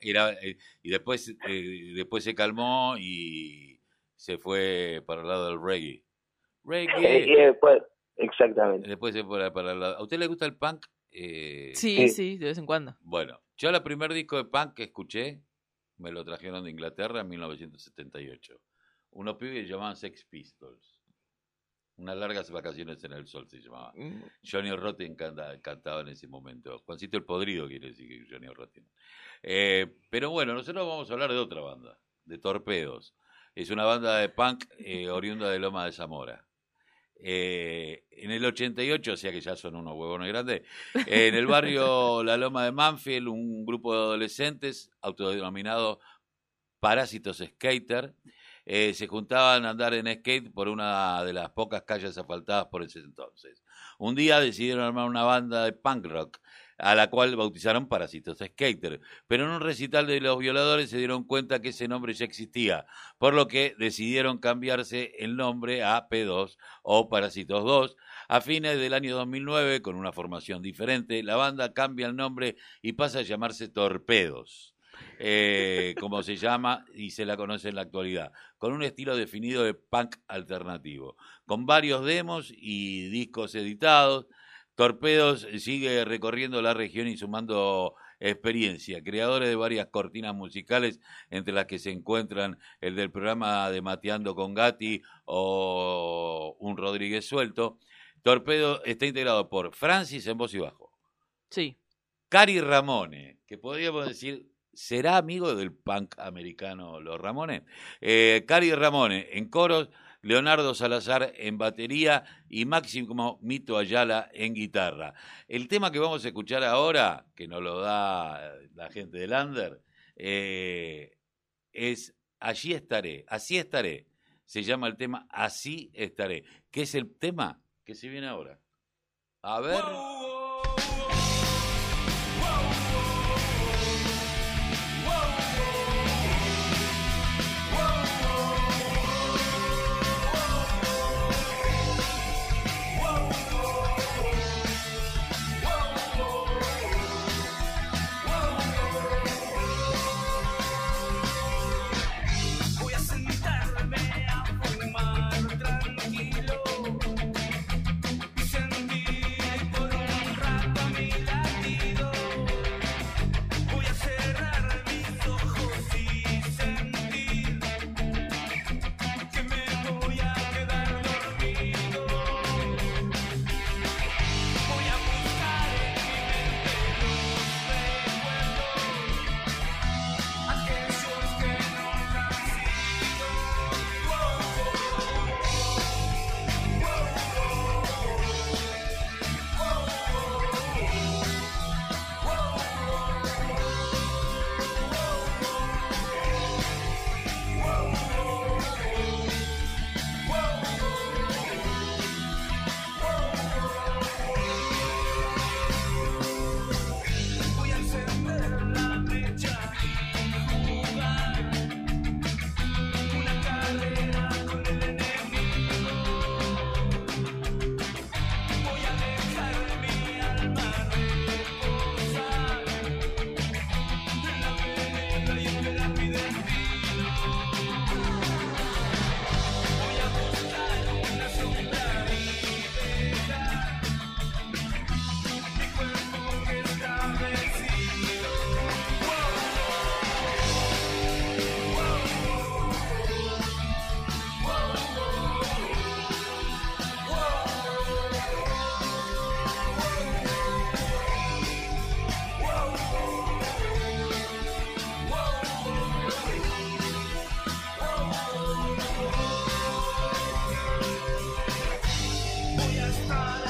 Era, eh, y después, eh, después se calmó y se fue para el lado del reggae. Reggae. Y después, exactamente. Después se fue para el lado. ¿A usted le gusta el punk? Eh, Sí, Sí. sí, de vez en cuando. Bueno, yo el primer disco de punk que escuché me lo trajeron de Inglaterra en 1978. Unos pibes que llamaban Sex Pistols. Unas largas vacaciones en el sol se llamaba. Mm, Johnny Rotten canta- cantaba en ese momento. Juancito el Podrido quiere decir que Johnny Rotten. Eh, pero bueno, nosotros vamos a hablar de otra banda, de Torpedos. Es una banda de punk eh, oriunda de Loma de Zamora. Eh, en el 88, o sea que ya son unos huevones grandes, eh, en el barrio La Loma de Manfield, un grupo de adolescentes autodenominado Parásitos Skater, eh, se juntaban a andar en skate por una de las pocas calles asfaltadas por ese entonces. Un día decidieron armar una banda de punk rock, a la cual bautizaron Parásitos Skater, pero en un recital de los violadores se dieron cuenta que ese nombre ya existía, por lo que decidieron cambiarse el nombre a P2 o Parásitos 2. A fines del año 2009, con una formación diferente, la banda cambia el nombre y pasa a llamarse Torpedos, eh, como se llama y se la conoce en la actualidad, con un estilo definido de punk alternativo, con varios demos y discos editados. Torpedos sigue recorriendo la región y sumando experiencia, creadores de varias cortinas musicales, entre las que se encuentran el del programa de Mateando con Gatti o un Rodríguez Suelto. Torpedo está integrado por Francis en voz y bajo, Sí. Cari Ramone, que podríamos decir, ¿será amigo del punk americano los Ramones? Eh, Cari Ramone en coros, Leonardo Salazar en batería y Máximo Mito Ayala en guitarra. El tema que vamos a escuchar ahora, que nos lo da la gente del Under, eh, es Allí estaré, así estaré. Se llama el tema Así estaré. ¿Qué es el tema que se viene ahora? A ver. time.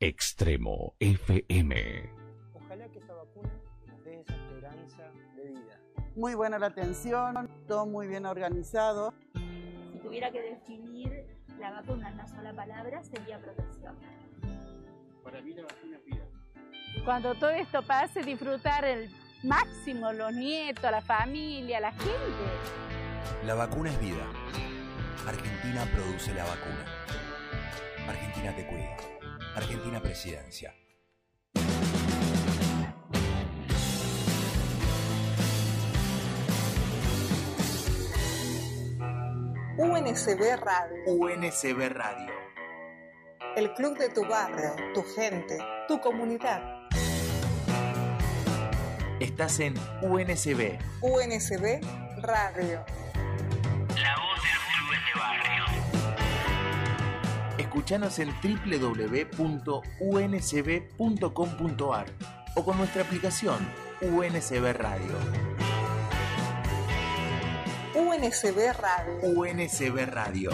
Extremo FM. Ojalá que esta vacuna nos dé esa esperanza de vida. Muy buena la atención, todo muy bien organizado. Si tuviera que definir la vacuna en una sola palabra, sería protección. Para mí la vacuna es vida. Cuando todo esto pase, disfrutar el máximo, los nietos, la familia, la gente. La vacuna es vida. Argentina produce la vacuna. Argentina te cuida. Argentina Presidencia. UNSB Radio. UNSB Radio. El club de tu barrio, tu gente, tu comunidad. Estás en UNSB. UNSB Radio. Escuchanos en www.unsb.com.ar o con nuestra aplicación UNSB Radio. UNSB Radio. UNSB Radio.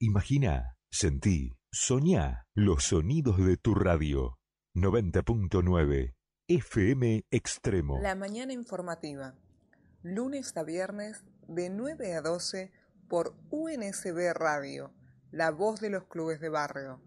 Imagina, sentí, soñá los sonidos de tu radio. 90.9 FM Extremo. La mañana informativa. Lunes a viernes de 9 a 12 por UNSB Radio. La voz de los clubes de barrio.